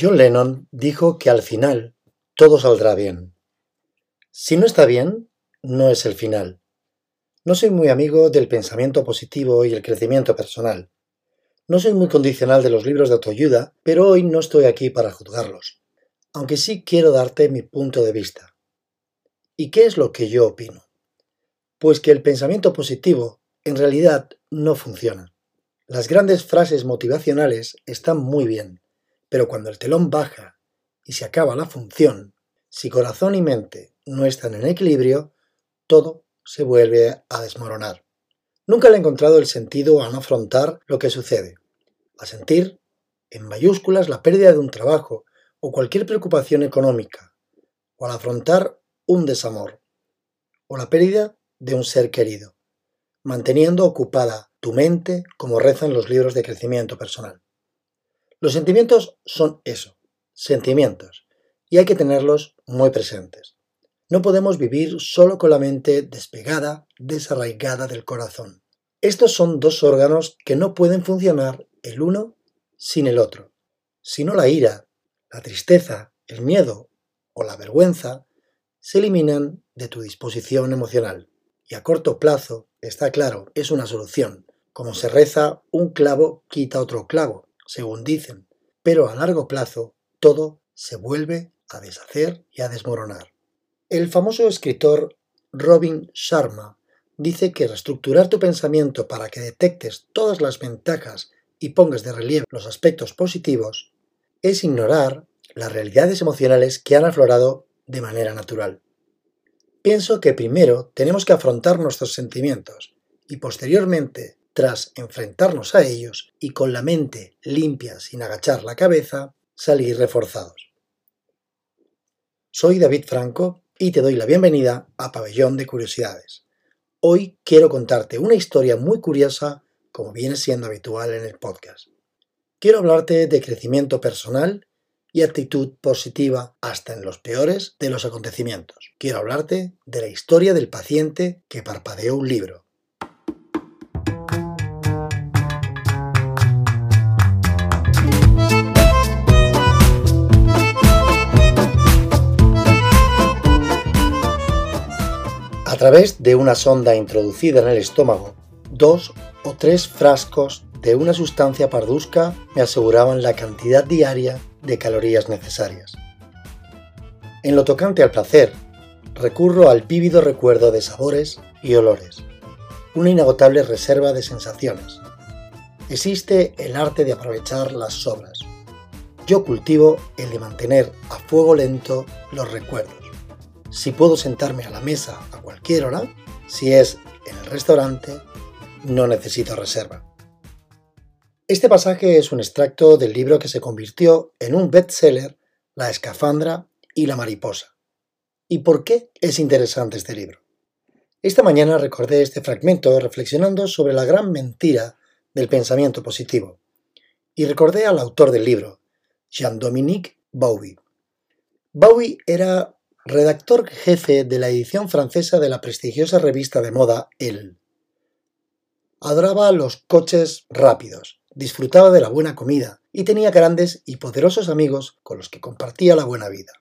John Lennon dijo que al final todo saldrá bien. Si no está bien, no es el final. No soy muy amigo del pensamiento positivo y el crecimiento personal. No soy muy condicional de los libros de autoayuda, pero hoy no estoy aquí para juzgarlos, aunque sí quiero darte mi punto de vista. ¿Y qué es lo que yo opino? Pues que el pensamiento positivo en realidad no funciona. Las grandes frases motivacionales están muy bien, pero cuando el telón baja y se acaba la función, si corazón y mente no están en equilibrio, todo se vuelve a desmoronar. Nunca le he encontrado el sentido a no afrontar lo que sucede, a sentir en mayúsculas la pérdida de un trabajo o cualquier preocupación económica, o al afrontar un desamor, o la pérdida de un ser querido, manteniendo ocupada tu mente como rezan los libros de crecimiento personal. Los sentimientos son eso, sentimientos, y hay que tenerlos muy presentes. No podemos vivir solo con la mente despegada, desarraigada del corazón. Estos son dos órganos que no pueden funcionar el uno sin el otro. Si no la ira, la tristeza, el miedo o la vergüenza se eliminan de tu disposición emocional. Y a corto plazo, está claro, es una solución. Como se reza, un clavo quita otro clavo según dicen, pero a largo plazo todo se vuelve a deshacer y a desmoronar. El famoso escritor Robin Sharma dice que reestructurar tu pensamiento para que detectes todas las ventajas y pongas de relieve los aspectos positivos es ignorar las realidades emocionales que han aflorado de manera natural. Pienso que primero tenemos que afrontar nuestros sentimientos y posteriormente tras enfrentarnos a ellos y con la mente limpia sin agachar la cabeza, salir reforzados. Soy David Franco y te doy la bienvenida a Pabellón de Curiosidades. Hoy quiero contarte una historia muy curiosa como viene siendo habitual en el podcast. Quiero hablarte de crecimiento personal y actitud positiva hasta en los peores de los acontecimientos. Quiero hablarte de la historia del paciente que parpadeó un libro A través de una sonda introducida en el estómago, dos o tres frascos de una sustancia pardusca me aseguraban la cantidad diaria de calorías necesarias. En lo tocante al placer, recurro al vívido recuerdo de sabores y olores, una inagotable reserva de sensaciones. Existe el arte de aprovechar las sobras. Yo cultivo el de mantener a fuego lento los recuerdos si puedo sentarme a la mesa a cualquier hora, si es en el restaurante, no necesito reserva. Este pasaje es un extracto del libro que se convirtió en un bestseller, La escafandra y la mariposa. ¿Y por qué es interesante este libro? Esta mañana recordé este fragmento reflexionando sobre la gran mentira del pensamiento positivo y recordé al autor del libro, Jean-Dominique Bowie. Bowie era redactor jefe de la edición francesa de la prestigiosa revista de moda Elle. Adoraba los coches rápidos, disfrutaba de la buena comida y tenía grandes y poderosos amigos con los que compartía la buena vida.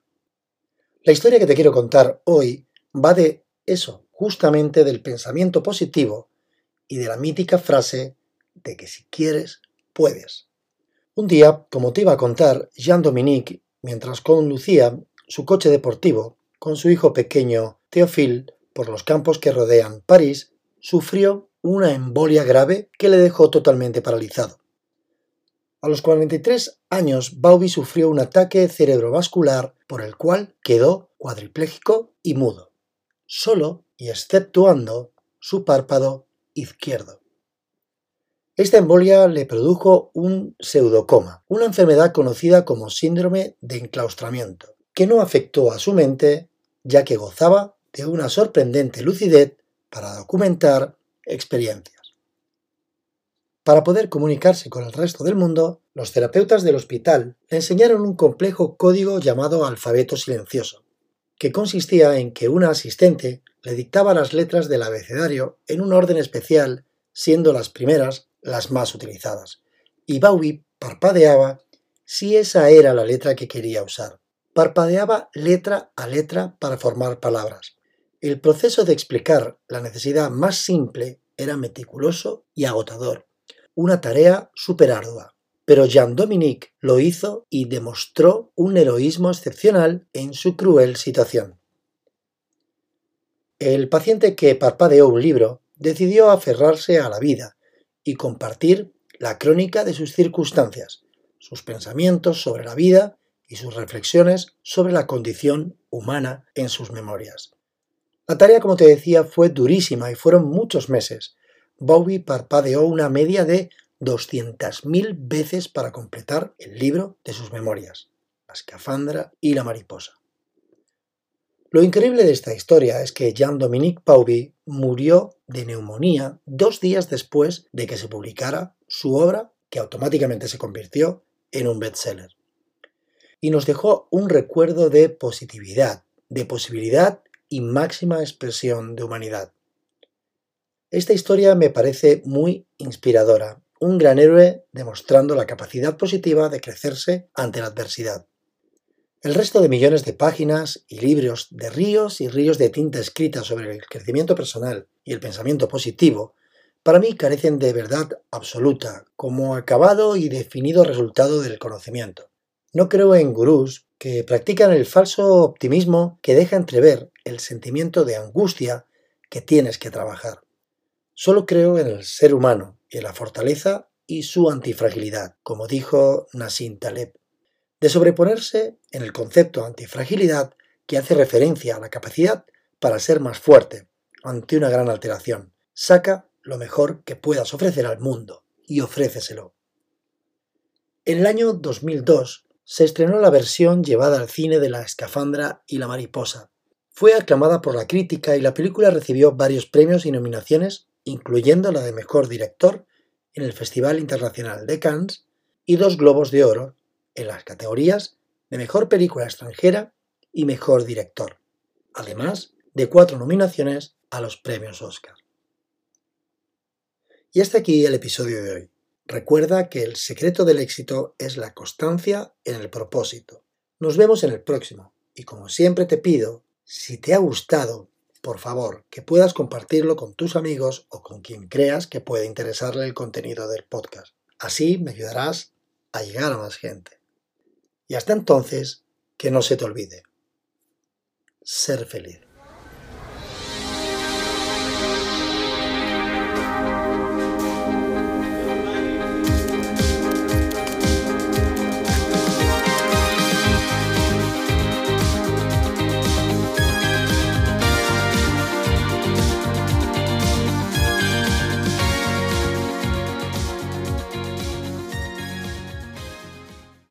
La historia que te quiero contar hoy va de eso, justamente del pensamiento positivo y de la mítica frase de que si quieres, puedes. Un día, como te iba a contar, Jean-Dominique, mientras conducía su coche deportivo, con su hijo pequeño Théophile por los campos que rodean París, sufrió una embolia grave que le dejó totalmente paralizado. A los 43 años, Bauby sufrió un ataque cerebrovascular por el cual quedó cuadripléjico y mudo, solo y exceptuando su párpado izquierdo. Esta embolia le produjo un pseudocoma, una enfermedad conocida como síndrome de enclaustramiento, que no afectó a su mente ya que gozaba de una sorprendente lucidez para documentar experiencias. Para poder comunicarse con el resto del mundo, los terapeutas del hospital le enseñaron un complejo código llamado alfabeto silencioso, que consistía en que una asistente le dictaba las letras del abecedario en un orden especial, siendo las primeras las más utilizadas, y Bowie parpadeaba si esa era la letra que quería usar. Parpadeaba letra a letra para formar palabras. El proceso de explicar la necesidad más simple era meticuloso y agotador, una tarea súper ardua. Pero Jean-Dominique lo hizo y demostró un heroísmo excepcional en su cruel situación. El paciente que parpadeó un libro decidió aferrarse a la vida y compartir la crónica de sus circunstancias, sus pensamientos sobre la vida y sus reflexiones sobre la condición humana en sus memorias. La tarea, como te decía, fue durísima y fueron muchos meses. Bowie parpadeó una media de 200.000 veces para completar el libro de sus memorias, La escafandra y la mariposa. Lo increíble de esta historia es que Jean-Dominique Bowie murió de neumonía dos días después de que se publicara su obra, que automáticamente se convirtió en un bestseller. Y nos dejó un recuerdo de positividad, de posibilidad y máxima expresión de humanidad. Esta historia me parece muy inspiradora, un gran héroe demostrando la capacidad positiva de crecerse ante la adversidad. El resto de millones de páginas y libros de ríos y ríos de tinta escrita sobre el crecimiento personal y el pensamiento positivo, para mí carecen de verdad absoluta, como acabado y definido resultado del conocimiento. No creo en gurús que practican el falso optimismo que deja entrever el sentimiento de angustia que tienes que trabajar. Solo creo en el ser humano en la fortaleza y su antifragilidad, como dijo Nassim Taleb, de sobreponerse en el concepto antifragilidad que hace referencia a la capacidad para ser más fuerte ante una gran alteración. Saca lo mejor que puedas ofrecer al mundo y ofréceselo. En el año 2002 se estrenó la versión llevada al cine de La escafandra y la mariposa. Fue aclamada por la crítica y la película recibió varios premios y nominaciones, incluyendo la de Mejor Director en el Festival Internacional de Cannes y dos Globos de Oro en las categorías de Mejor Película Extranjera y Mejor Director, además de cuatro nominaciones a los premios Oscar. Y hasta aquí el episodio de hoy. Recuerda que el secreto del éxito es la constancia en el propósito. Nos vemos en el próximo y como siempre te pido, si te ha gustado, por favor, que puedas compartirlo con tus amigos o con quien creas que puede interesarle el contenido del podcast. Así me ayudarás a llegar a más gente. Y hasta entonces, que no se te olvide. Ser feliz.